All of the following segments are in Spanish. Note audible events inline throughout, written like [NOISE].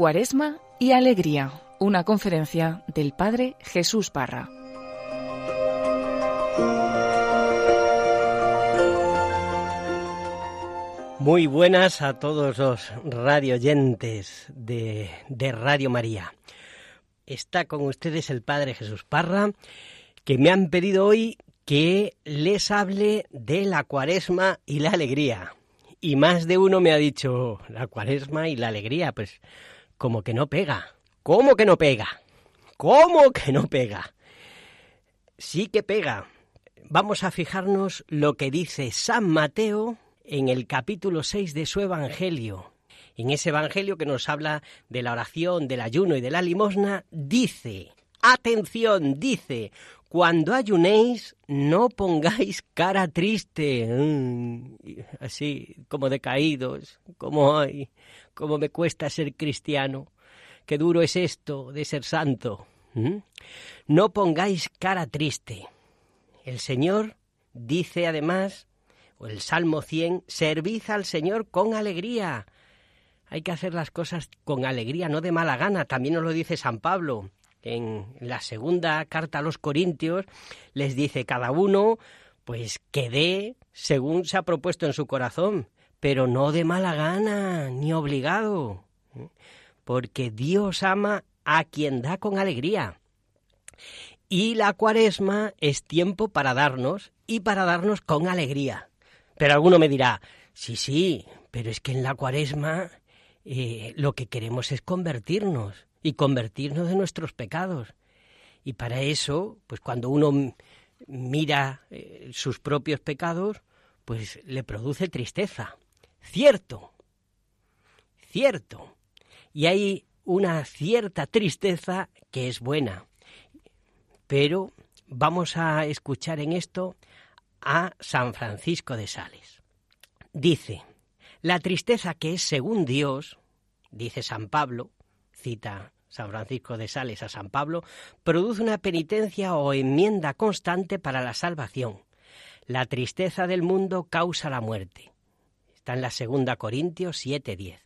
Cuaresma y Alegría, una conferencia del Padre Jesús Parra. Muy buenas a todos los radioyentes de, de Radio María. Está con ustedes el Padre Jesús Parra, que me han pedido hoy que les hable de la cuaresma y la alegría. Y más de uno me ha dicho, la cuaresma y la alegría, pues como que no pega. ¿Cómo que no pega? ¿Cómo que no pega? Sí que pega. Vamos a fijarnos lo que dice San Mateo en el capítulo 6 de su Evangelio. En ese Evangelio que nos habla de la oración, del ayuno y de la limosna, dice, atención, dice, cuando ayunéis, no pongáis cara triste, mm, así como decaídos, como ay, cómo me cuesta ser cristiano, qué duro es esto de ser santo. No pongáis cara triste. El Señor dice además, o el Salmo 100, servid al Señor con alegría. Hay que hacer las cosas con alegría, no de mala gana. También nos lo dice San Pablo. En la segunda carta a los Corintios les dice cada uno, pues que dé según se ha propuesto en su corazón, pero no de mala gana ni obligado, ¿eh? porque Dios ama a quien da con alegría. Y la cuaresma es tiempo para darnos y para darnos con alegría. Pero alguno me dirá, sí, sí, pero es que en la cuaresma eh, lo que queremos es convertirnos y convertirnos de nuestros pecados. Y para eso, pues cuando uno mira eh, sus propios pecados, pues le produce tristeza. Cierto, cierto. Y hay una cierta tristeza que es buena. Pero vamos a escuchar en esto a San Francisco de Sales. Dice, la tristeza que es según Dios, dice San Pablo, cita San Francisco de Sales a San Pablo, produce una penitencia o enmienda constante para la salvación. La tristeza del mundo causa la muerte. Está en la segunda Corintios 7:10.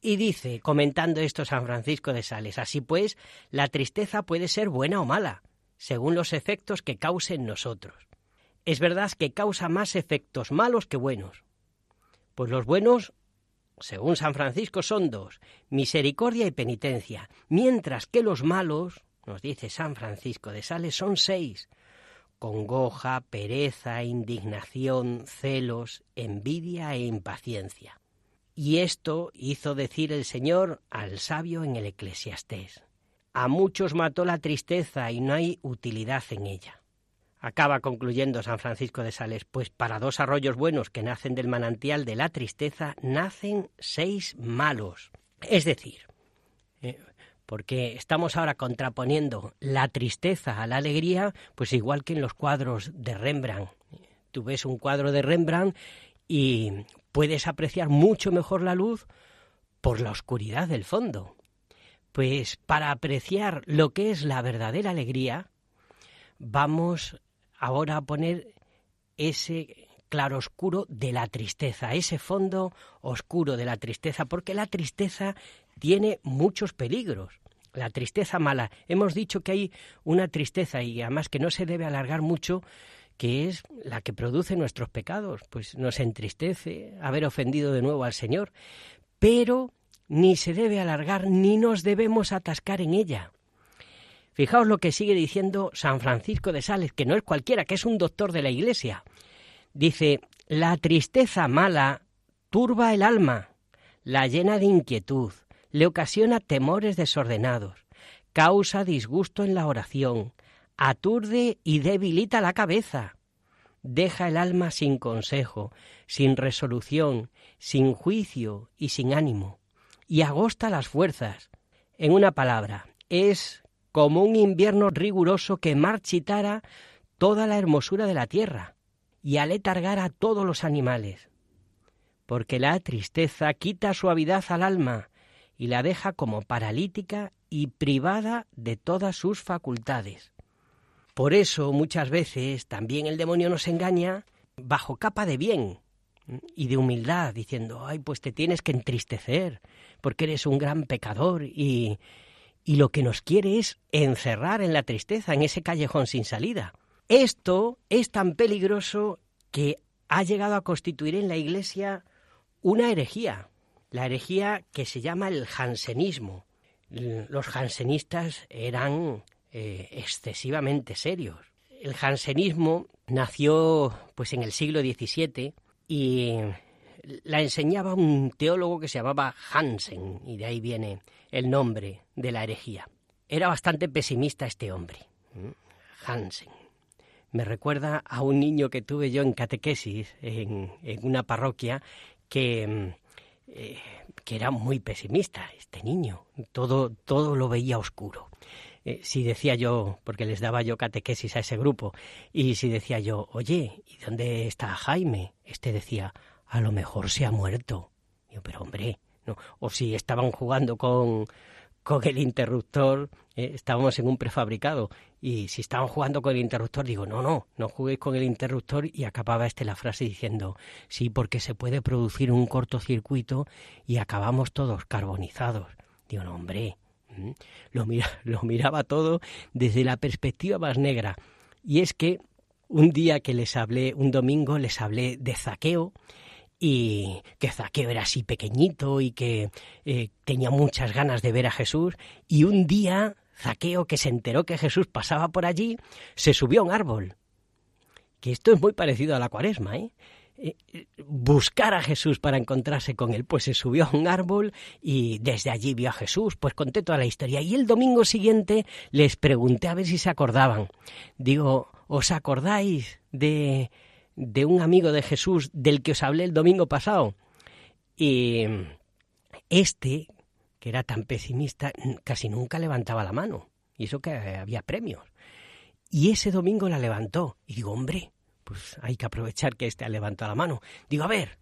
Y dice, comentando esto San Francisco de Sales, así pues, la tristeza puede ser buena o mala, según los efectos que cause en nosotros. Es verdad que causa más efectos malos que buenos. Pues los buenos, según San Francisco, son dos, misericordia y penitencia, mientras que los malos, nos dice San Francisco de Sales, son seis, congoja, pereza, indignación, celos, envidia e impaciencia. Y esto hizo decir el Señor al sabio en el Eclesiastés. A muchos mató la tristeza y no hay utilidad en ella. Acaba concluyendo San Francisco de Sales, pues para dos arroyos buenos que nacen del manantial de la tristeza, nacen seis malos. Es decir, porque estamos ahora contraponiendo la tristeza a la alegría, pues igual que en los cuadros de Rembrandt. Tú ves un cuadro de Rembrandt y puedes apreciar mucho mejor la luz por la oscuridad del fondo. Pues para apreciar lo que es la verdadera alegría, vamos ahora a poner ese claroscuro de la tristeza, ese fondo oscuro de la tristeza, porque la tristeza tiene muchos peligros. La tristeza mala. Hemos dicho que hay una tristeza y además que no se debe alargar mucho, que es la que produce nuestros pecados. Pues nos entristece haber ofendido de nuevo al Señor, pero ni se debe alargar ni nos debemos atascar en ella. Fijaos lo que sigue diciendo San Francisco de Sales, que no es cualquiera, que es un doctor de la Iglesia. Dice, la tristeza mala turba el alma, la llena de inquietud, le ocasiona temores desordenados, causa disgusto en la oración, aturde y debilita la cabeza, deja el alma sin consejo, sin resolución, sin juicio y sin ánimo, y agosta las fuerzas. En una palabra, es como un invierno riguroso que marchitara toda la hermosura de la tierra y aletargara a todos los animales. Porque la tristeza quita suavidad al alma y la deja como paralítica y privada de todas sus facultades. Por eso muchas veces también el demonio nos engaña bajo capa de bien, y de humildad, diciendo, ay, pues te tienes que entristecer, porque eres un gran pecador y, y lo que nos quiere es encerrar en la tristeza, en ese callejón sin salida. Esto es tan peligroso que ha llegado a constituir en la Iglesia una herejía, la herejía que se llama el jansenismo. Los jansenistas eran eh, excesivamente serios. El jansenismo nació pues en el siglo XVII y la enseñaba un teólogo que se llamaba Hansen y de ahí viene el nombre de la herejía. Era bastante pesimista este hombre, Hansen. Me recuerda a un niño que tuve yo en catequesis en, una parroquia que, eh, que era muy pesimista, este niño. Todo, todo lo veía oscuro. Eh, si decía yo, porque les daba yo catequesis a ese grupo, y si decía yo, oye, ¿y dónde está Jaime? Este decía, a lo mejor se ha muerto. Yo, pero hombre, no. O si estaban jugando con, con el interruptor, eh, estábamos en un prefabricado, y si estaban jugando con el interruptor, digo, no, no, no juguéis con el interruptor, y acababa este la frase diciendo, sí, porque se puede producir un cortocircuito y acabamos todos carbonizados. Digo, no, hombre, lo, [LAUGHS] lo miraba todo desde la perspectiva más negra. Y es que un día que les hablé, un domingo, les hablé de zaqueo, y que Zaqueo era así pequeñito y que eh, tenía muchas ganas de ver a Jesús y un día Zaqueo que se enteró que Jesús pasaba por allí se subió a un árbol que esto es muy parecido a la cuaresma ¿eh? Eh, buscar a Jesús para encontrarse con él, pues se subió a un árbol y desde allí vio a Jesús, pues conté toda la historia. Y el domingo siguiente les pregunté a ver si se acordaban. Digo, ¿os acordáis de de un amigo de Jesús del que os hablé el domingo pasado. Y este, que era tan pesimista, casi nunca levantaba la mano. Y eso que había premios. Y ese domingo la levantó. Y digo, hombre, pues hay que aprovechar que este ha levantado la mano. Digo, a ver,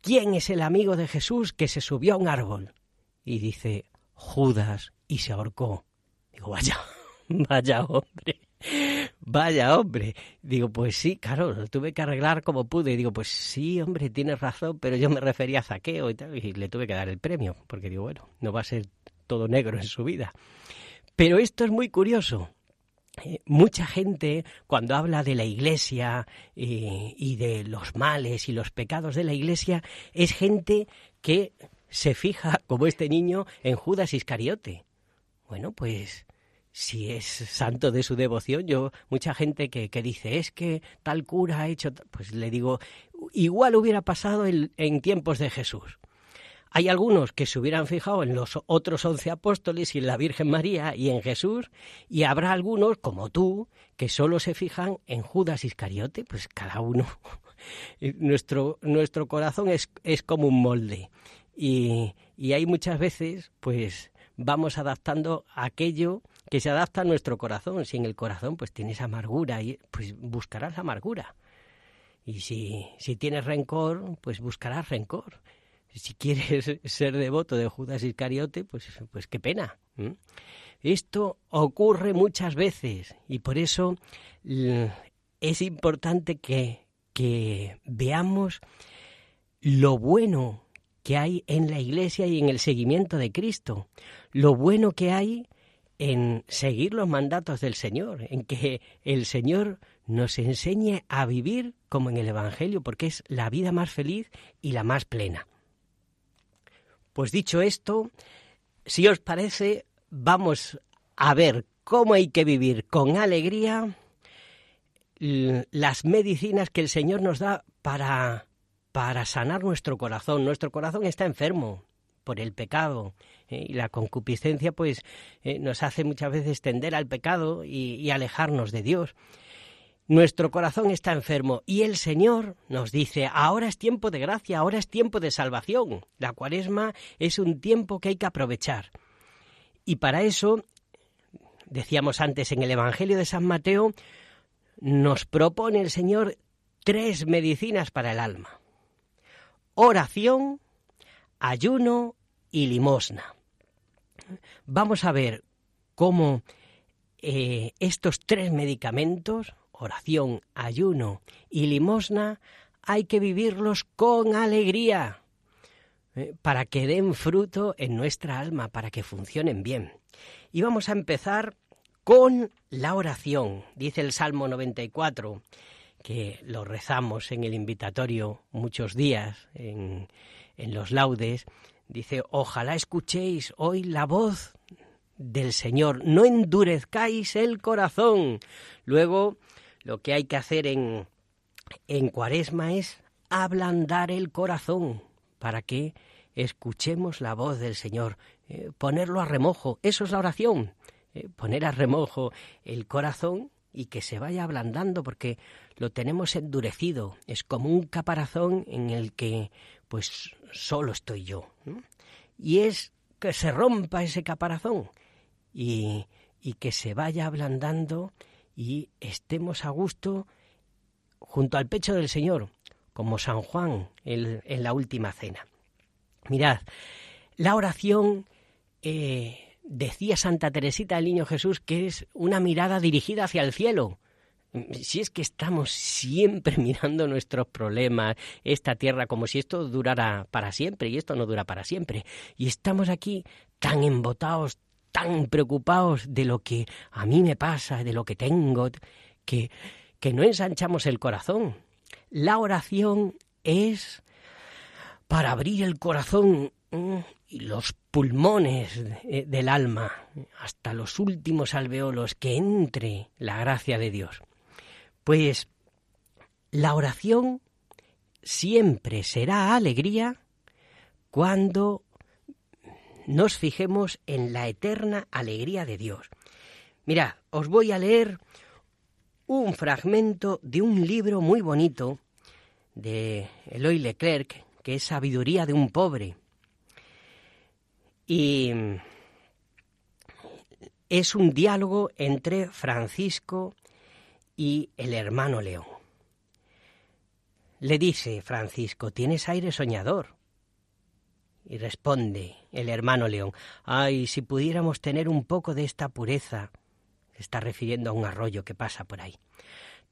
¿quién es el amigo de Jesús que se subió a un árbol? Y dice, Judas, y se ahorcó. Digo, vaya, [LAUGHS] vaya hombre. Vaya, hombre. Digo, pues sí, claro, lo tuve que arreglar como pude. Digo, pues sí, hombre, tienes razón, pero yo me refería a saqueo y tal, y le tuve que dar el premio, porque digo, bueno, no va a ser todo negro en su vida. Pero esto es muy curioso. Eh, mucha gente, cuando habla de la Iglesia eh, y de los males y los pecados de la Iglesia, es gente que se fija, como este niño, en Judas Iscariote. Bueno, pues si es santo de su devoción. Yo, mucha gente que, que, dice, es que tal cura ha hecho, pues le digo, igual hubiera pasado en, tiempos de Jesús. Hay algunos que se hubieran fijado en los otros once apóstoles y en la Virgen María y en Jesús, y habrá algunos, como tú, que solo se fijan en Judas Iscariote, pues cada uno. [LAUGHS] nuestro, nuestro corazón es, es como un molde. Y, y hay muchas veces, pues, vamos adaptando aquello que se adapta a nuestro corazón. Si en el corazón pues tienes amargura, pues buscarás amargura. Y si, si tienes rencor, pues buscarás rencor. Si quieres [LAUGHS] ser devoto de Judas Iscariote, pues, pues qué pena. Esto ocurre muchas veces y por eso es importante que, que veamos lo bueno que hay en la Iglesia y en el seguimiento de Cristo, lo bueno que hay en seguir los mandatos del Señor, en que el Señor nos enseñe a vivir como en el Evangelio, porque es la vida más feliz y la más plena. Pues dicho esto, si os parece, vamos a ver cómo hay que vivir con alegría las medicinas que el Señor nos da para, para sanar nuestro corazón. Nuestro corazón está enfermo, por el pecado. Eh, y la concupiscencia, pues, eh, nos hace muchas veces tender al pecado y, alejarnos de Dios. Nuestro corazón está enfermo y el Señor nos dice, ahora es tiempo de gracia, ahora es tiempo de salvación. La cuaresma es un tiempo que hay que aprovechar. Y para eso, decíamos antes en el Evangelio de San Mateo, nos propone el Señor tres medicinas para el alma. Oración, ayuno y limosna. Vamos a ver cómo eh, estos tres medicamentos, oración, ayuno y limosna, hay que vivirlos con alegría, ¿eh? para que den fruto en nuestra alma, para que funcionen bien. Y vamos a empezar con la oración. Dice el Salmo 94, que lo rezamos en el invitatorio muchos días, en, en los laudes. Dice, ojalá escuchéis hoy la voz del Señor, no endurezcáis el corazón. Luego, lo que hay que hacer en, en cuaresma es ablandar el corazón para que escuchemos la voz del Señor, eh, ponerlo a remojo, eso es la oración, eh, poner a remojo el corazón y que se vaya ablandando porque lo tenemos endurecido, es como un caparazón en el que pues solo estoy yo. Y es que se rompa ese caparazón y, y que se vaya ablandando y estemos a gusto junto al pecho del Señor, como San Juan en, la última cena. Mirad, la oración, eh, decía Santa Teresita del Niño Jesús, que es una mirada dirigida hacia el cielo. Si es que estamos siempre [LAUGHS] mirando nuestros problemas, esta tierra, como si esto durara para siempre, y esto no dura para siempre. Y estamos aquí tan embotados, tan preocupados de lo que a mí me pasa, de lo que tengo, que, que no ensanchamos el corazón. La oración es para abrir el corazón mm, y los pulmones del alma hasta los últimos alveolos que entre la gracia de Dios. Pues la oración siempre será alegría cuando nos fijemos en la eterna alegría de Dios. Mira, os voy a leer un fragmento de un libro muy bonito de Eloy Leclerc, que es Sabiduría de un pobre. Y es un diálogo entre Francisco y el hermano León. Le dice Francisco, tienes aire soñador. Y responde el hermano León, ay, si pudiéramos tener un poco de esta pureza. está refiriendo a un arroyo que pasa por ahí.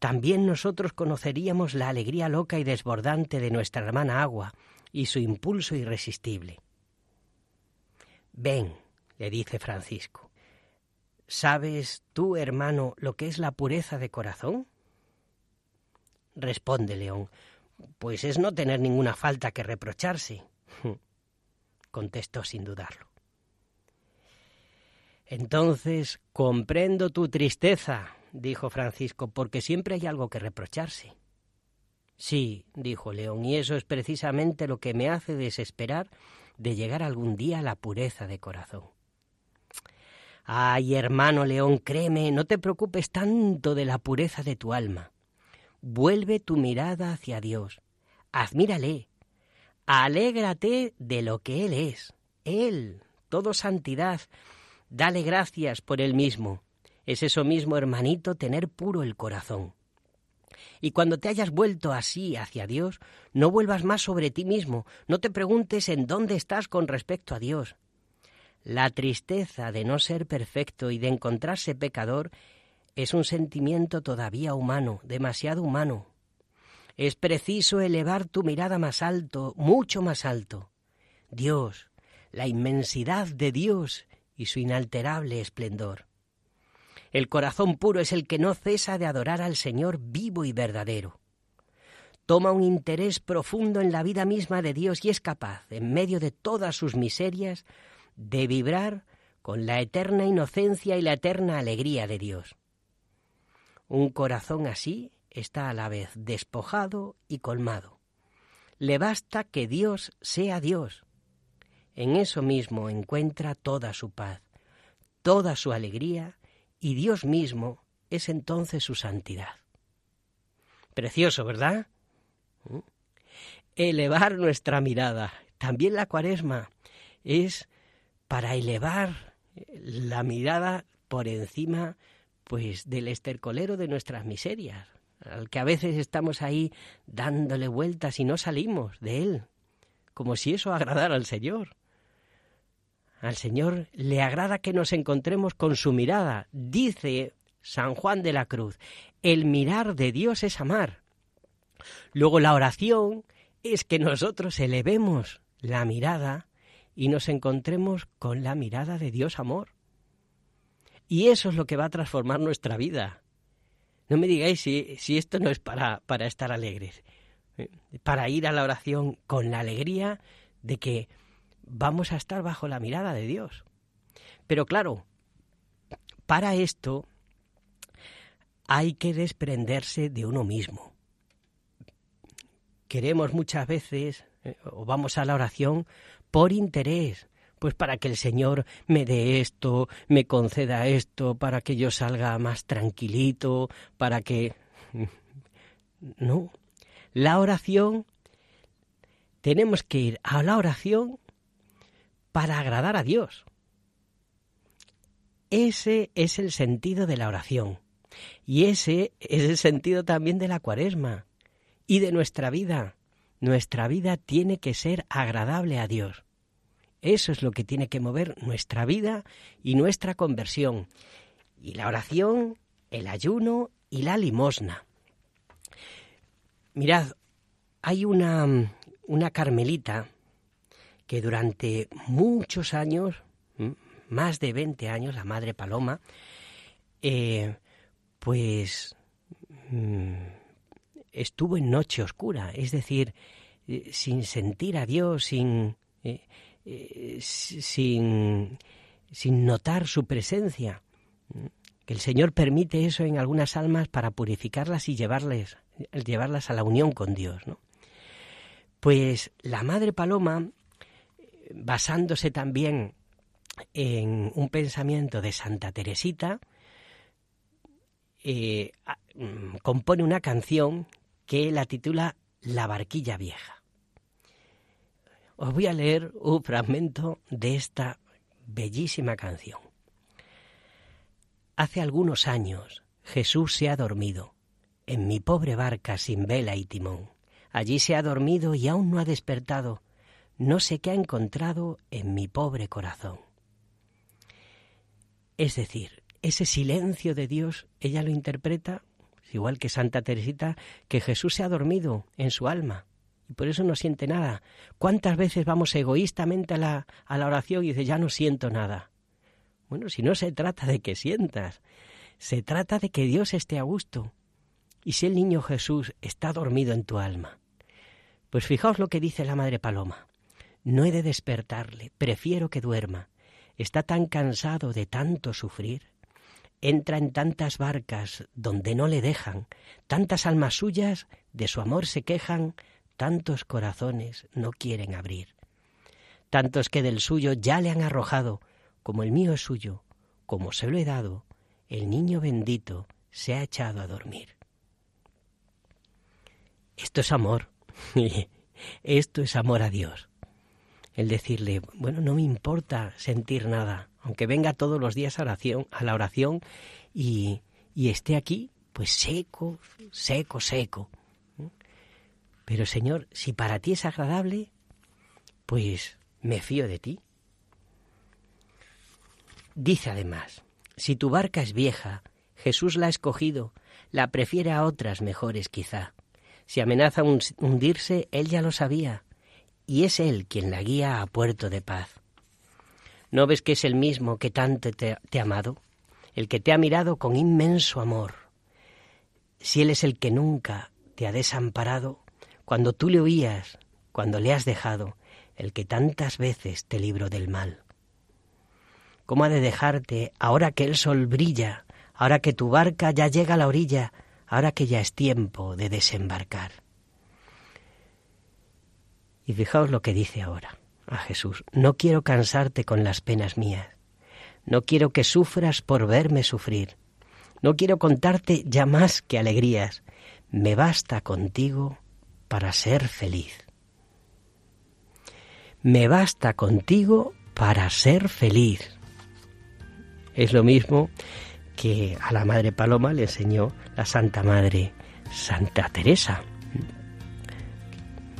También nosotros conoceríamos la alegría loca y desbordante de nuestra hermana agua y su impulso irresistible. Ven, le dice Francisco, ¿sabes tú, hermano, lo que es la pureza de corazón? Responde León, pues es no tener ninguna falta que reprocharse [LAUGHS] contestó sin dudarlo. Entonces comprendo tu tristeza, dijo Francisco, porque siempre hay algo que reprocharse. Sí, dijo León, y eso es precisamente lo que me hace desesperar de llegar algún día a la pureza de corazón. Ay, hermano León, créeme, no te preocupes tanto de la pureza de tu alma. Vuelve tu mirada hacia Dios. Admírale, Alégrate de lo que Él es. Él, todo santidad. Dale gracias por Él mismo. Es eso mismo, hermanito, tener puro el corazón. Y cuando te hayas vuelto así hacia Dios, no vuelvas más sobre ti mismo, no te preguntes en dónde estás con respecto a Dios. La tristeza de no ser perfecto y de encontrarse pecador es un sentimiento todavía humano, demasiado humano, es preciso elevar tu mirada más alto, mucho más alto. Dios, la inmensidad de Dios y su inalterable esplendor. El corazón puro es el que no cesa de adorar al Señor vivo y verdadero. Toma un interés profundo en la vida misma de Dios y es capaz, en medio de todas sus miserias, de vibrar con la eterna inocencia y la eterna alegría de Dios. Un corazón así está a la vez despojado y colmado. Le basta que Dios sea Dios. En eso mismo encuentra toda su paz, toda su alegría, y Dios mismo es entonces su santidad. Precioso, ¿verdad? ¿Mm? Elevar nuestra mirada. También la cuaresma es para elevar la mirada por encima pues del estercolero de nuestras miserias, al que a veces estamos ahí dándole vueltas y no salimos de él, como si eso agradara al Señor. Al Señor le agrada que nos encontremos con su mirada. Dice San Juan de la Cruz, el mirar de Dios es amar. Luego la oración es que nosotros elevemos la mirada y nos encontremos con la mirada de Dios amor. Y eso es lo que va a transformar nuestra vida. No me digáis si, si esto no es para, para estar alegres, eh, para ir a la oración con la alegría de que vamos a estar bajo la mirada de Dios. Pero claro, para esto hay que desprenderse de uno mismo. Queremos muchas veces, eh, o vamos a la oración por interés, pues para que el Señor me dé esto, me conceda esto, para que yo salga más tranquilito, para que... [LAUGHS] No, la oración, tenemos que ir a la oración para agradar a Dios. Ese es el sentido de la oración. Y ese es el sentido también de la cuaresma y de nuestra vida. Nuestra vida tiene que ser agradable a Dios. Eso es lo que tiene que mover nuestra vida y nuestra conversión. Y la oración, el ayuno y la limosna. Mirad, hay una, una carmelita que durante muchos años, más de 20 años, la Madre Paloma, eh, pues mm, estuvo en noche oscura, es decir, eh, sin sentir a Dios, sin, eh, sin, sin notar su presencia. Que el Señor permite eso en algunas almas para purificarlas y llevarles, llevarlas a la unión con Dios. Pues la Madre Paloma, basándose también en un pensamiento de Santa Teresita, eh, mm, compone una canción que la titula La barquilla vieja. Os voy a leer un fragmento de esta bellísima canción. Hace algunos años Jesús se ha dormido en mi pobre barca sin vela y timón. Allí se ha dormido y aún no ha despertado. No sé qué ha encontrado en mi pobre corazón. Es decir, ese silencio de Dios, ella lo interpreta, igual que Santa Teresita, que Jesús se ha dormido en su alma y por eso no siente nada. ¿Cuántas veces vamos egoístamente a la, a la oración y dice, ya no siento nada? Bueno, si no se trata de que sientas, se trata de que Dios esté a gusto. Y si el niño Jesús está dormido en tu alma, pues fijaos lo que dice la Madre Paloma. No he de despertarle, prefiero que duerma. Está tan cansado de tanto sufrir entra en tantas barcas donde no le dejan, tantas almas suyas de su amor se quejan, tantos corazones no quieren abrir. Tantos que del suyo ya le han arrojado, como el mío es suyo, como se lo he dado, el niño bendito se ha echado a dormir. Esto es amor, [LAUGHS] esto es amor a Dios. El decirle, bueno, no me importa sentir nada, aunque venga todos los días a, la oración y, y esté aquí, pues seco, seco, seco. Pero Señor, si para ti es agradable, pues me fío de ti. Dice además, si tu barca es vieja, Jesús la ha escogido, la prefiere a otras mejores quizá. Si amenaza hundirse, Él ya lo sabía, y es Él quien la guía a puerto de paz. ¿No ves que es el mismo que tanto te, ha amado? El que te ha mirado con inmenso amor. Si Él es el que nunca te ha desamparado, cuando tú le oías, cuando le has dejado, el que tantas veces te libró del mal. ¿Cómo ha de dejarte ahora que el sol brilla, ahora que tu barca ya llega a la orilla, ahora que ya es tiempo de desembarcar? Y fijaos lo que dice ahora a Jesús, no quiero cansarte con las penas mías, no quiero que sufras por verme sufrir, no quiero contarte ya más que alegrías, me basta contigo para ser feliz. Me basta contigo para ser feliz. Es lo mismo que a la Madre Paloma le enseñó la Santa Madre Santa Teresa.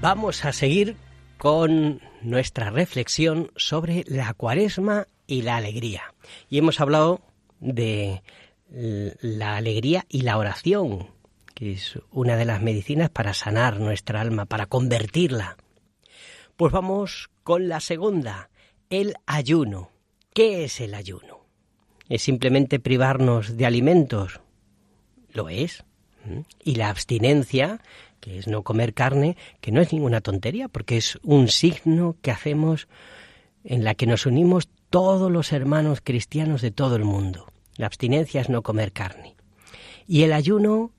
Vamos a seguir con nuestra reflexión sobre la cuaresma y la alegría. Y hemos hablado de la alegría y la oración, que es una de las medicinas para sanar nuestra alma, para convertirla. Pues vamos con la segunda, el ayuno. ¿Qué es el ayuno? ¿Es simplemente privarnos de alimentos? Lo es. Y la abstinencia que es no comer carne, que no es ninguna tontería, porque es un signo que hacemos en la que nos unimos todos los hermanos cristianos de todo el mundo. La abstinencia es no comer carne. Y el ayuno,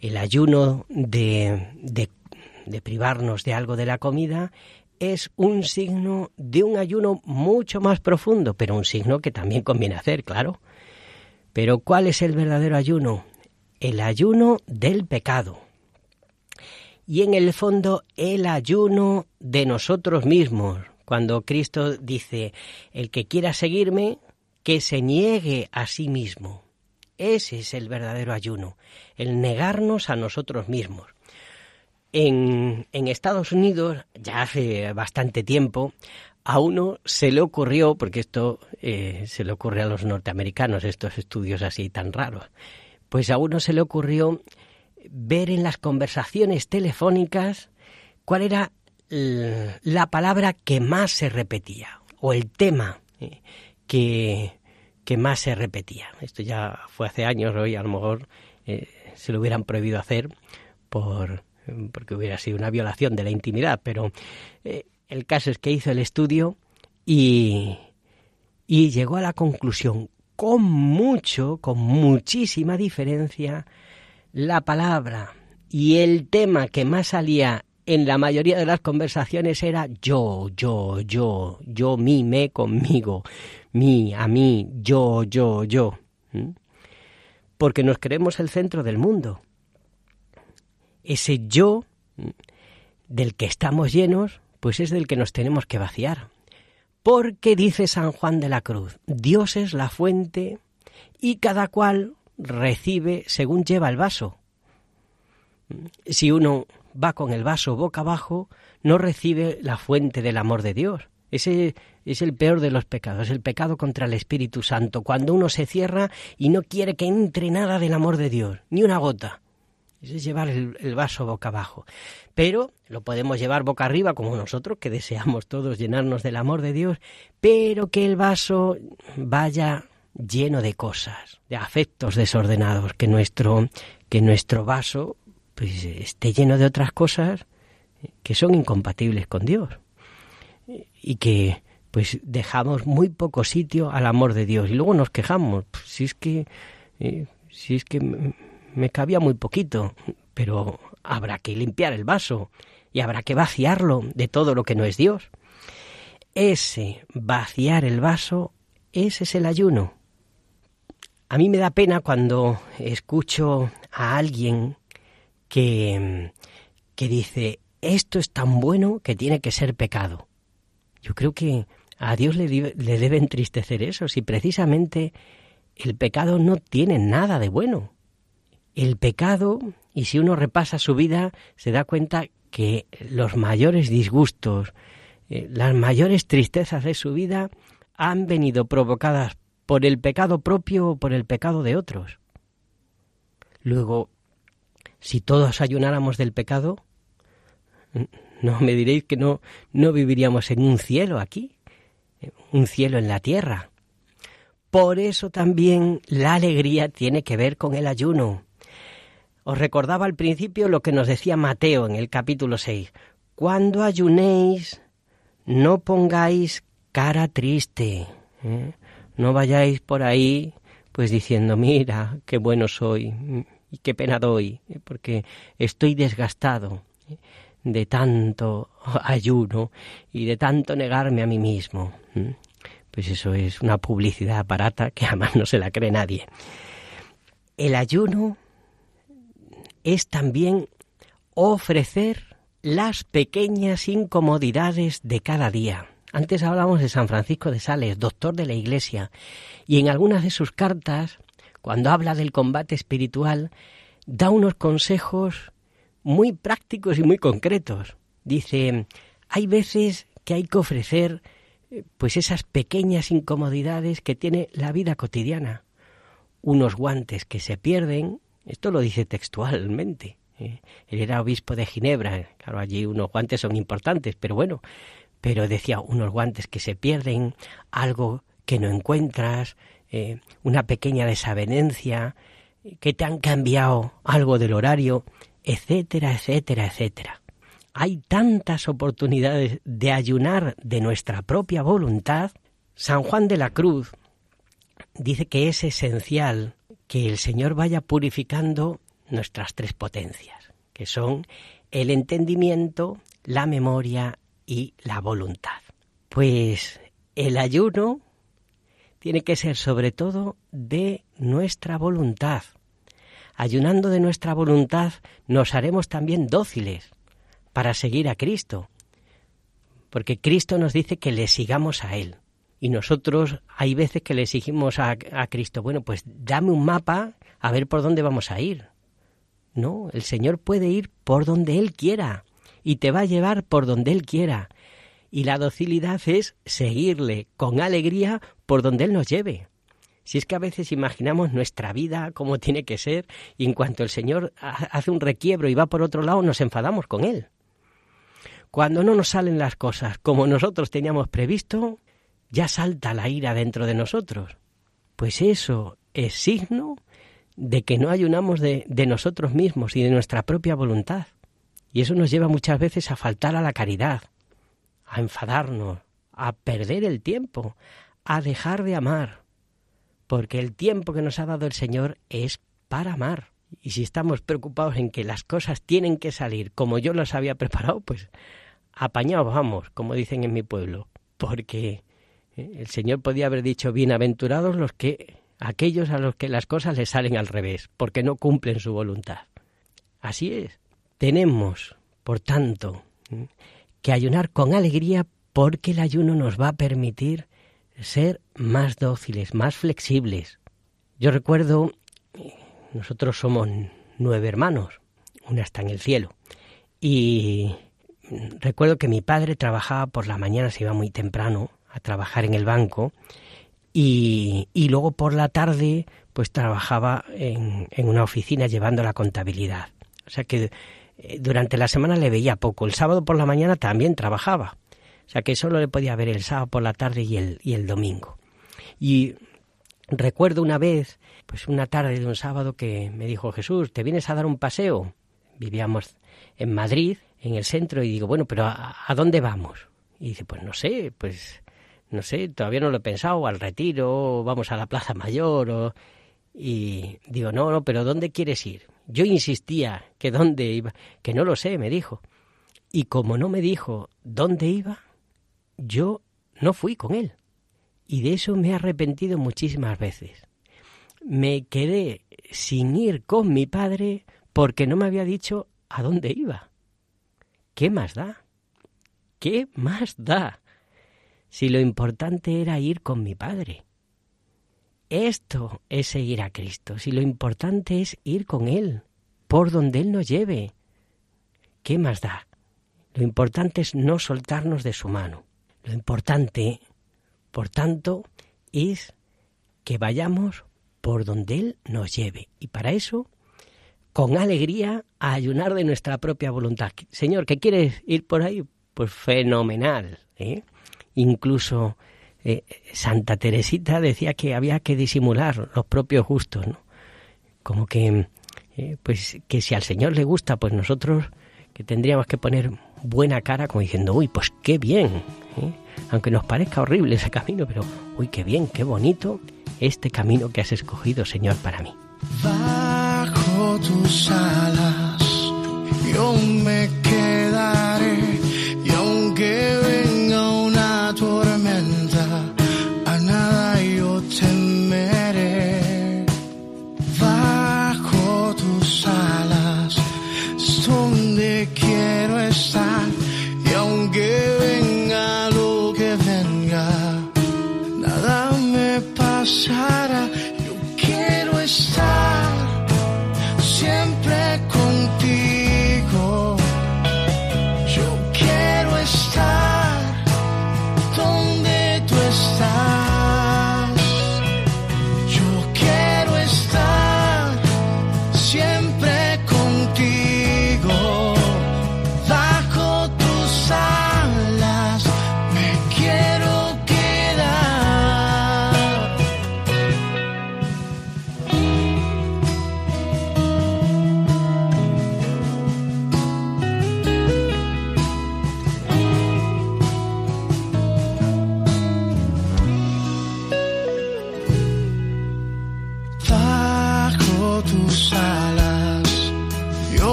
el ayuno de, de, de privarnos de algo de la comida, es un signo de un ayuno mucho más profundo, pero un signo que también conviene hacer, claro. Pero ¿cuál es el verdadero ayuno? El ayuno del pecado y en el fondo el ayuno de nosotros mismos. Cuando Cristo dice, el que quiera seguirme, que se niegue a sí mismo. Ese es el verdadero ayuno, el negarnos a nosotros mismos. En, Estados Unidos, ya hace bastante tiempo, a uno se le ocurrió, porque esto eh, se le ocurre a los norteamericanos, estos estudios así tan raros, pues a uno se le ocurrió ver en las conversaciones telefónicas cuál era la palabra que más se repetía o el tema eh, que, que más se repetía. Esto ya fue hace años, hoy a lo mejor eh, se lo hubieran prohibido hacer por, porque hubiera sido una violación de la intimidad, pero eh, el caso es que hizo el estudio y, y llegó a la conclusión con mucho, con muchísima diferencia, la palabra y el tema que más salía en la mayoría de las conversaciones era yo, yo, yo, yo, mí, me, conmigo, mí, a mí, yo, yo, yo. Porque nos creemos el centro del mundo. Ese yo del que estamos llenos, pues es del que nos tenemos que vaciar. Porque dice San Juan de la Cruz, Dios es la fuente y cada cual recibe según lleva el vaso. Si uno va con el vaso boca abajo, no recibe la fuente del amor de Dios. Ese es el peor de los pecados, el pecado contra el Espíritu Santo, cuando uno se cierra y no quiere que entre nada del amor de Dios, ni una gota. Ese es llevar el, el vaso boca abajo. Pero lo podemos llevar boca arriba, como nosotros, que deseamos todos llenarnos del amor de Dios, pero que el vaso vaya lleno de cosas, de afectos desordenados, que nuestro, que nuestro vaso pues, esté lleno de otras cosas que son incompatibles con Dios. Y que pues dejamos muy poco sitio al amor de Dios. Y luego nos quejamos pues, si es que eh, si es que me cabía muy poquito pero habrá que limpiar el vaso y habrá que vaciarlo de todo lo que no es Dios. Ese vaciar el vaso ese es el ayuno A mí me da pena cuando escucho a alguien que, que dice, esto es tan bueno que tiene que ser pecado. Yo creo que a Dios le, le debe entristecer eso, si precisamente el pecado no tiene nada de bueno. El pecado, y si uno repasa su vida, se da cuenta que los mayores disgustos, eh, las mayores tristezas de su vida han venido provocadas por el pecado propio o por el pecado de otros. Luego, si todos ayunáramos del pecado, no me diréis que no, no viviríamos en un cielo aquí, un cielo en la tierra. Por eso también la alegría tiene que ver con el ayuno. Os recordaba al principio lo que nos decía Mateo en el capítulo 6. Cuando ayunéis, no pongáis cara triste. ¿eh? No vayáis por ahí pues diciendo, mira, qué bueno soy y qué pena doy, porque estoy desgastado de tanto ayuno y de tanto negarme a mí mismo. Pues eso es una publicidad barata que además no se la cree nadie. El ayuno es también ofrecer las pequeñas incomodidades de cada día. Antes hablábamos de San Francisco de Sales, doctor de la Iglesia, y en algunas de sus cartas, cuando habla del combate espiritual, da unos consejos muy prácticos y muy concretos. Dice, hay veces que hay que ofrecer pues esas pequeñas incomodidades que tiene la vida cotidiana. Unos guantes que se pierden, esto lo dice textualmente. ¿eh? Él era obispo de Ginebra. Claro, allí unos guantes son importantes, pero bueno, pero decía unos guantes que se pierden, algo que no encuentras, eh, una pequeña desavenencia, que te han cambiado algo del horario, etcétera, etcétera, etcétera. Hay tantas oportunidades de ayunar de nuestra propia voluntad. San Juan de la Cruz dice que es esencial que el Señor vaya purificando nuestras tres potencias, que son el entendimiento, la memoria y la voluntad. Pues el ayuno tiene que ser sobre todo de nuestra voluntad. Ayunando de nuestra voluntad nos haremos también dóciles para seguir a Cristo, porque Cristo nos dice que le sigamos a Él. Y nosotros hay veces que le exigimos a, a Cristo, bueno, pues dame un mapa a ver por dónde vamos a ir. No, el Señor puede ir por donde Él quiera y te va a llevar por donde Él quiera. Y la docilidad es seguirle con alegría por donde Él nos lleve. Si es que a veces imaginamos nuestra vida como tiene que ser y en cuanto el Señor hace un requiebro y va por otro lado nos enfadamos con Él. Cuando no nos salen las cosas como nosotros teníamos previsto, ya salta la ira dentro de nosotros. Pues eso es signo de que no ayunamos de, de, nosotros mismos y de nuestra propia voluntad. Y eso nos lleva muchas veces a faltar a la caridad, a enfadarnos, a perder el tiempo, a dejar de amar, porque el tiempo que nos ha dado el Señor es para amar. Y si estamos preocupados en que las cosas tienen que salir como yo las había preparado, pues apañados vamos, como dicen en mi pueblo, porque ¿eh? El Señor podía haber dicho, bienaventurados los que, aquellos a los que las cosas les salen al revés, porque no cumplen su voluntad. Así es. Tenemos, por tanto, que ayunar con alegría porque el ayuno nos va a permitir ser más dóciles, más flexibles. Yo recuerdo, nosotros somos nueve hermanos, una está en el cielo, y recuerdo que mi padre trabajaba por la mañana, se iba muy temprano, a trabajar en el banco y, y luego por la tarde pues trabajaba en, en, una oficina llevando la contabilidad. O sea que durante la semana le veía poco. El sábado por la mañana también trabajaba. O sea que solo le podía ver el sábado por la tarde y el, y el domingo. Y recuerdo una vez, pues una tarde de un sábado que me dijo Jesús, ¿te vienes a dar un paseo? Vivíamos en Madrid, en el centro, y digo, bueno, pero ¿a, a dónde vamos? Y dice, pues no sé, pues no sé, todavía no lo he pensado, al retiro, vamos a la Plaza Mayor, o... y digo, no, no, pero ¿dónde quieres ir? Yo insistía que dónde iba, que no lo sé, me dijo. Y como no me dijo dónde iba, yo no fui con él. Y de eso me he arrepentido muchísimas veces. me quedé sin ir con mi padre porque no me había dicho a dónde iba. ¿Qué más da? ¿Qué más da? Si lo importante era ir con mi padre. Esto es seguir a Cristo, si lo importante es ir con Él, por donde Él nos lleve. ¿Qué más da? Lo importante es no soltarnos de su mano. Lo importante, por tanto, es que vayamos por donde Él nos lleve. Y para eso, con alegría, a ayunar de nuestra propia voluntad. Señor, ¿qué quieres ir por ahí? Pues fenomenal. ¿eh? Incluso eh, Santa Teresita decía que había que disimular los propios gustos, ¿no? Como que, eh, pues, que si al Señor le gusta, pues nosotros que tendríamos que poner buena cara como diciendo, uy, pues qué bien, ¿eh? aunque nos parezca horrible ese camino, pero uy, qué bien, qué bonito este camino que has escogido, Señor, para mí. Bajo tus alas yo me quedaré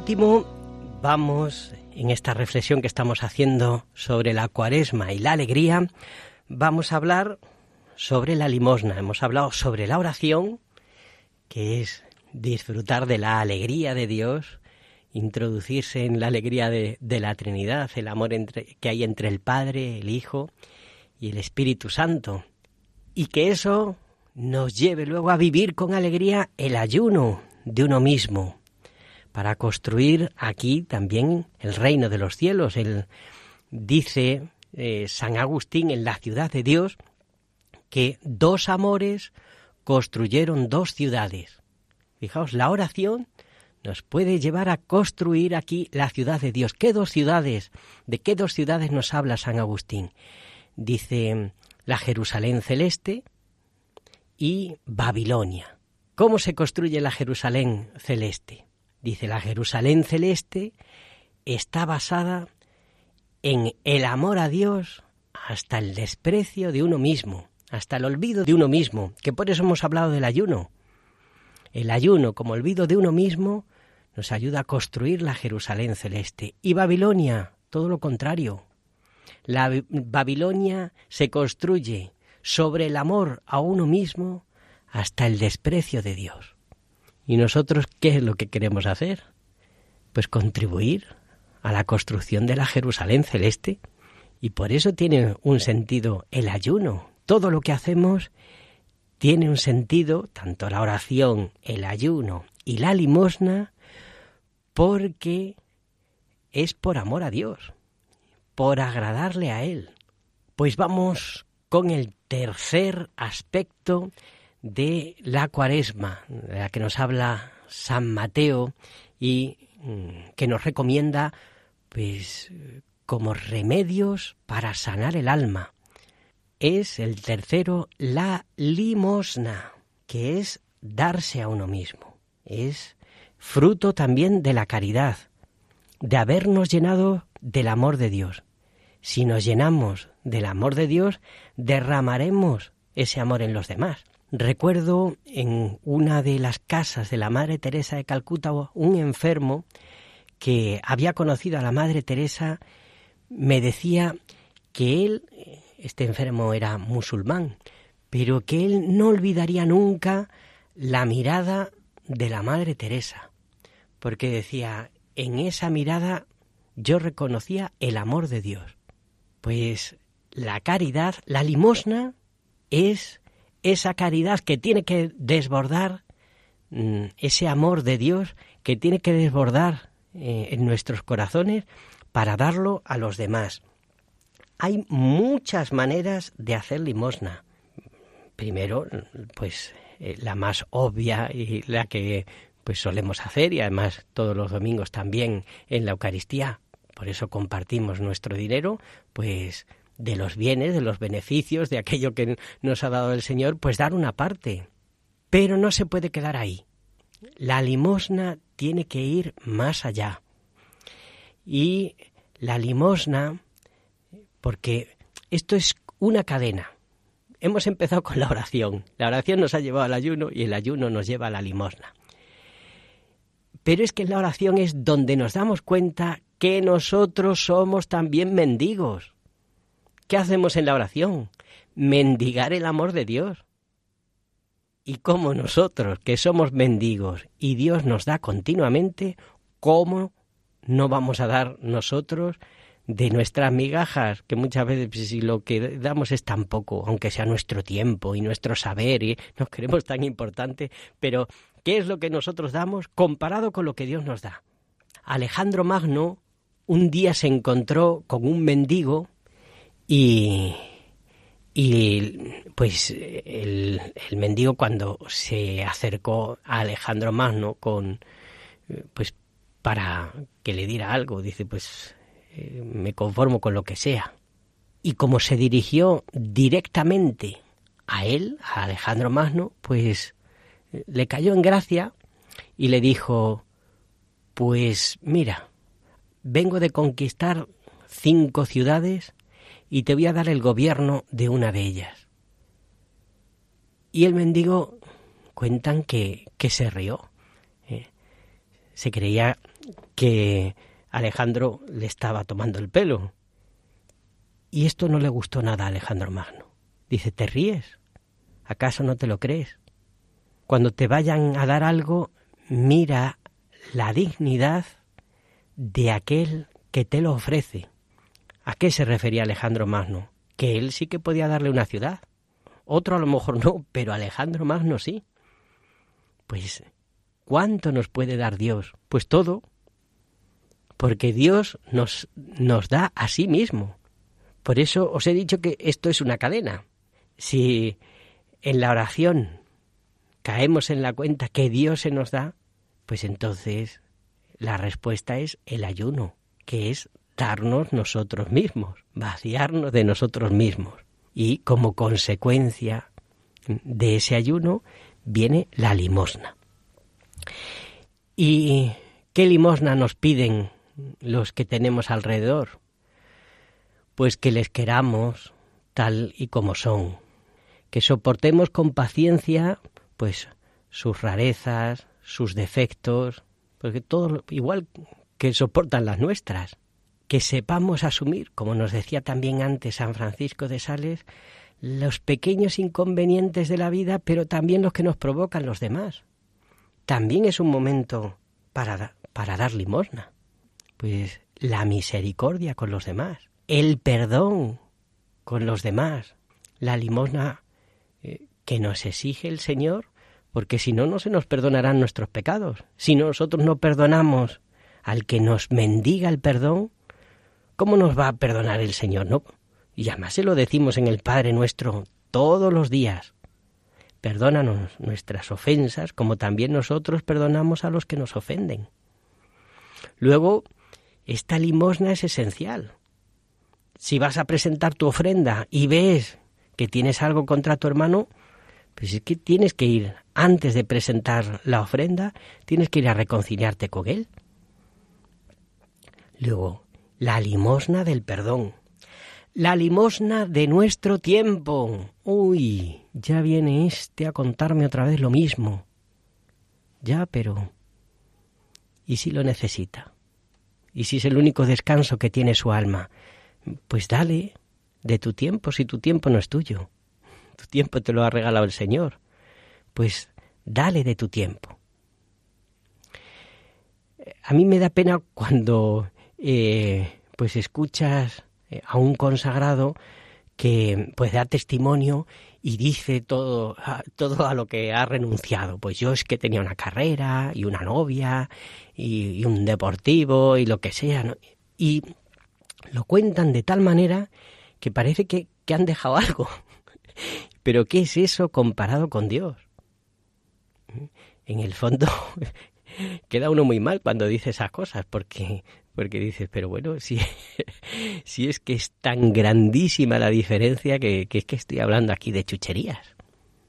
último, vamos, en esta reflexión que estamos haciendo sobre la cuaresma y la alegría, vamos a hablar sobre la limosna. Hemos hablado sobre la oración, que es disfrutar de la alegría de Dios, introducirse en la alegría de, la Trinidad, el amor entre, que hay entre el Padre, el Hijo y el Espíritu Santo. Y que eso nos lleve luego a vivir con alegría el ayuno de uno mismo, para construir aquí también el reino de los cielos. Él dice eh, San Agustín en la ciudad de Dios que dos amores construyeron dos ciudades. Fijaos, la oración nos puede llevar a construir aquí la ciudad de Dios. ¿Qué dos ciudades? ¿De qué dos ciudades nos habla San Agustín? Dice la Jerusalén celeste y Babilonia. ¿Cómo se construye la Jerusalén celeste? Dice, la Jerusalén celeste está basada en el amor a Dios hasta el desprecio de uno mismo, hasta el olvido de uno mismo, que por eso hemos hablado del ayuno. El ayuno como olvido de uno mismo nos ayuda a construir la Jerusalén celeste. Y Babilonia, todo lo contrario. La Babilonia se construye sobre el amor a uno mismo hasta el desprecio de Dios. ¿Y nosotros qué es lo que queremos hacer? Pues contribuir a la construcción de la Jerusalén celeste. Y por eso tiene un sentido el ayuno. Todo lo que hacemos tiene un sentido, tanto la oración, el ayuno y la limosna, porque es por amor a Dios, por agradarle a Él. Pues vamos con el tercer aspecto de la cuaresma, de la que nos habla San Mateo y mm, que nos recomienda pues como remedios para sanar el alma. Es el tercero la limosna, que es darse a uno mismo. Es fruto también de la caridad, de habernos llenado del amor de Dios. Si nos llenamos del amor de Dios, derramaremos ese amor en los demás. Recuerdo en una de las casas de la Madre Teresa de Calcuta un enfermo que había conocido a la Madre Teresa me decía que él, este enfermo era musulmán, pero que él no olvidaría nunca la mirada de la Madre Teresa, porque decía, en esa mirada yo reconocía el amor de Dios. Pues la caridad, la limosna, es esa caridad que tiene que desbordar, mm, ese amor de Dios que tiene que desbordar eh, en nuestros corazones para darlo a los demás. Hay muchas maneras de hacer limosna. Primero, pues eh, la más obvia y la que pues solemos hacer y además todos los domingos también en la Eucaristía. Por eso compartimos nuestro dinero, pues de los bienes, de los beneficios, de aquello que nos ha dado el Señor, pues dar una parte. Pero no se puede quedar ahí. La limosna tiene que ir más allá. Y la limosna, porque esto es una cadena. Hemos empezado con la oración. La oración nos ha llevado al ayuno y el ayuno nos lleva a la limosna. Pero es que la oración es donde nos damos cuenta que nosotros somos también mendigos. ¿Qué hacemos en la oración? Mendigar el amor de Dios. Y como nosotros, que somos mendigos y Dios nos da continuamente, ¿cómo no vamos a dar nosotros de nuestras migajas, que muchas veces si lo que damos es tan poco, aunque sea nuestro tiempo y nuestro saber y nos queremos tan importante, pero ¿qué es lo que nosotros damos comparado con lo que Dios nos da? Alejandro Magno un día se encontró con un mendigo y, y pues el, el, mendigo cuando se acercó a Alejandro Magno con pues para que le diera algo, dice pues eh, me conformo con lo que sea. Y como se dirigió directamente a él, a Alejandro Magno, pues le cayó en gracia y le dijo, pues mira, vengo de conquistar cinco ciudades y te voy a dar el gobierno de una de ellas. Y el mendigo cuentan que, que se rió. ¿eh? Se creía que Alejandro le estaba tomando el pelo. Y esto no le gustó nada a Alejandro Magno. Dice, ¿te ríes? ¿Acaso no te lo crees? Cuando te vayan a dar algo, mira la dignidad de aquel que te lo ofrece. ¿A qué se refería Alejandro Magno? Que él sí que podía darle una ciudad. Otro a lo mejor no, pero Alejandro Magno sí. Pues, ¿cuánto nos puede dar Dios? Pues todo. Porque Dios nos, nos da a sí mismo. Por eso os he dicho que esto es una cadena. Si en la oración caemos en la cuenta que Dios se nos da, pues entonces la respuesta es el ayuno, que es nosotros mismos, vaciarnos de nosotros mismos. Y como consecuencia de ese ayuno viene la limosna. ¿Y qué limosna nos piden los que tenemos alrededor? Pues que les queramos tal y como son, que soportemos con paciencia pues sus rarezas, sus defectos, porque todo igual que soportan las nuestras, que sepamos asumir, como nos decía también antes San Francisco de Sales, los pequeños inconvenientes de la vida, pero también los que nos provocan los demás. También es un momento para, para dar limosna. Pues la misericordia con los demás, el perdón con los demás, la limosna eh, que nos exige el Señor, porque si no, no se nos perdonarán nuestros pecados. Si nosotros no perdonamos al que nos mendiga el perdón, ¿cómo nos va a perdonar el Señor? No, y además se lo decimos en el Padre nuestro todos los días. Perdónanos nuestras ofensas, como también nosotros perdonamos a los que nos ofenden. Luego, esta limosna es esencial. Si vas a presentar tu ofrenda y ves que tienes algo contra tu hermano, pues es que tienes que ir, antes de presentar la ofrenda, tienes que ir a reconciliarte con él. Luego, la limosna del perdón la limosna de nuestro tiempo. Uy, ya viene este a contarme otra vez lo mismo. Ya, pero... ¿Y si lo necesita? ¿Y si es el único descanso que tiene su alma? Pues dale de tu tiempo si tu tiempo no es tuyo. Tu tiempo te lo ha regalado el Señor. Pues dale de tu tiempo. A mí me da pena cuando eh, pues escuchas eh, a un consagrado que pues da testimonio y dice todo, todo a lo que ha renunciado. Pues yo es que tenía una carrera y una novia y, un deportivo y lo que sea. Y lo cuentan de tal manera que parece que, que han dejado [LAUGHS] algo. Pero ¿qué es eso comparado con Dios? En el fondo [LAUGHS] queda uno muy mal cuando dice esas cosas, porque porque dices, pero bueno, si, [LAUGHS] si es que es tan grandísima la diferencia que, es que estoy hablando aquí de chucherías.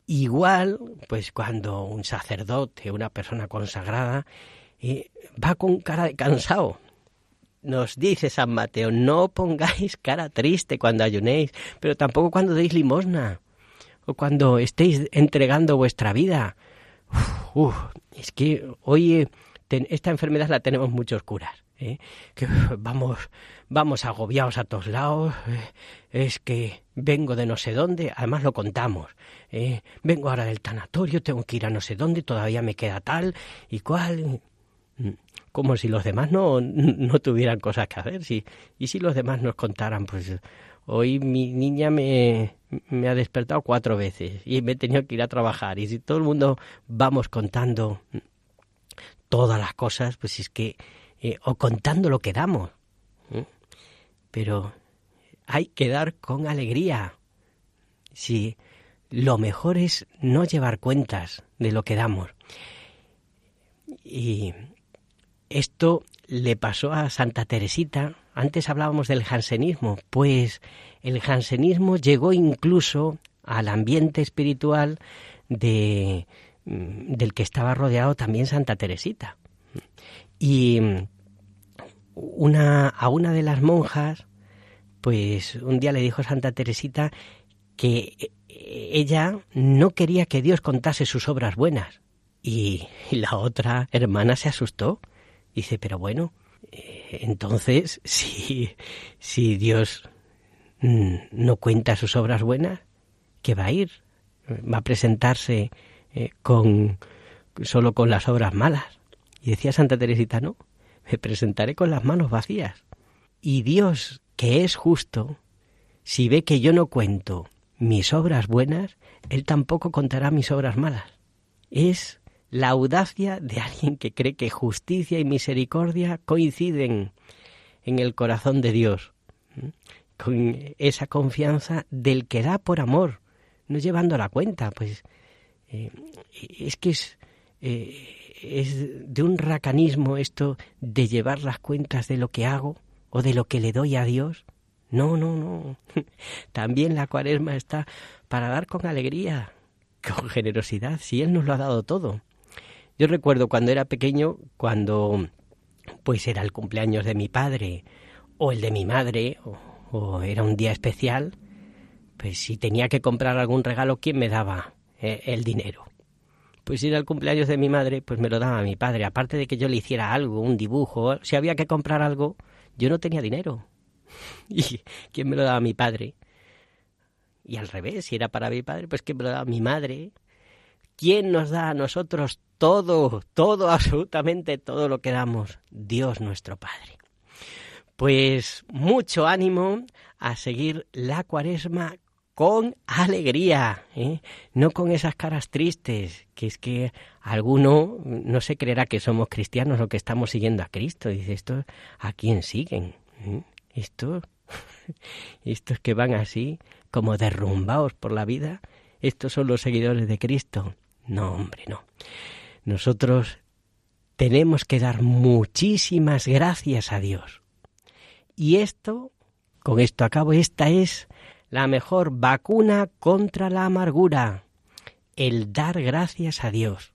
Igual, pues cuando un sacerdote, una persona consagrada, eh, va con cara de cansado. Nos dice San Mateo, no pongáis cara triste cuando ayunéis, pero tampoco cuando deis limosna o cuando estéis entregando vuestra vida. es que hoy esta enfermedad la tenemos muchos curas. ¿Eh? que vamos, vamos agobiados a todos lados, ¿eh? es que vengo de no sé dónde, además lo contamos, ¿eh? vengo ahora del tanatorio, tengo que ir a no sé dónde, todavía me queda tal y cual, mm, como si los demás no, no tuvieran cosas que hacer, si, y si los demás nos contaran, pues hoy mi niña me, me ha despertado cuatro veces y me he tenido que ir a trabajar, y si todo el mundo vamos contando todas las cosas, pues es que eh, o contando lo que damos. Pero hay que dar con alegría. Si lo mejor es no llevar cuentas de lo que damos. Y esto le pasó a Santa Teresita. Antes hablábamos del jansenismo, pues el jansenismo llegó incluso al ambiente espiritual de, mm, del que estaba rodeado también Santa Teresita. Y una, a una de las monjas, pues un día le dijo Santa Teresita que ella no quería que Dios contase sus obras buenas. Y, la otra hermana se asustó. Dice, pero bueno, eh, entonces, [LAUGHS] si, si Dios mm, no cuenta sus obras buenas, ¿qué va a ir? Va a presentarse eh, con solo con las obras malas. Y decía Santa Teresita, no, me presentaré con las manos vacías. Y Dios, que es justo, si ve que yo no cuento mis obras buenas, Él tampoco contará mis obras malas. Es la audacia de alguien que cree que justicia y misericordia coinciden en el corazón de Dios, con esa confianza del que da por amor, no llevando la cuenta, pues eh, es que es, eh, es de un racanismo esto de llevar las cuentas de lo que hago o de lo que le doy a Dios. No, no, no. [LAUGHS] También la cuaresma está para dar con alegría, con generosidad, si Él nos lo ha dado todo. Yo recuerdo cuando era pequeño, cuando pues era el cumpleaños de mi padre o el de mi madre, o, era un día especial, pues si tenía que comprar algún regalo, ¿quién me daba eh, el dinero? Pues si era el cumpleaños de mi madre, pues me lo daba mi padre. Aparte de que yo le hiciera algo, un dibujo, si había que comprar algo, yo no tenía dinero. [LAUGHS] ¿Y quién me lo daba mi padre? Y al revés, si era para mi padre, pues ¿quién me lo daba mi madre? ¿Quién nos da a nosotros todo, todo, [LAUGHS] absolutamente todo lo que damos? Dios nuestro Padre. Pues mucho ánimo a seguir la cuaresma con alegría, ¿eh? no con esas caras tristes, que es que alguno no se creerá que somos cristianos o que estamos siguiendo a Cristo. Dice, ¿esto a quién siguen? ¿Eh? Esto, [LAUGHS] estos que van así, como derrumbados por la vida, estos son los seguidores de Cristo. No, hombre, no. Nosotros tenemos que dar muchísimas gracias a Dios. Y esto, con esto acabo, esta es la mejor vacuna contra la amargura, el dar gracias a Dios.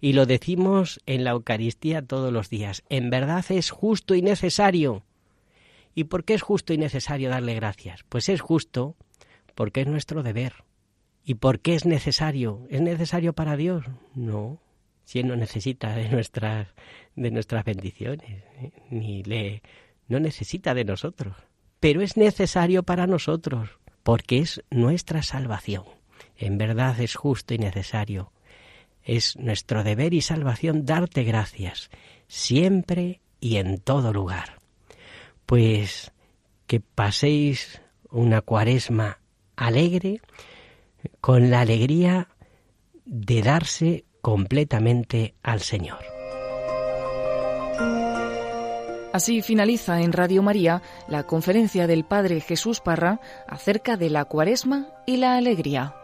Y lo decimos en la Eucaristía todos los días. En verdad es justo y necesario. ¿Y por qué es justo y necesario darle gracias? Pues es justo porque es nuestro deber. ¿Y por qué es necesario? ¿Es necesario para Dios? No, si Él no necesita de nuestras, de nuestras bendiciones, ¿eh? ni le, no necesita de nosotros. Pero es necesario para nosotros, porque es nuestra salvación. En verdad es justo y necesario. Es nuestro deber y salvación darte gracias, siempre y en todo lugar. Pues que paséis una cuaresma alegre, con la alegría de darse completamente al Señor. Así finaliza en Radio María la conferencia del Padre Jesús Parra acerca de la cuaresma y la alegría.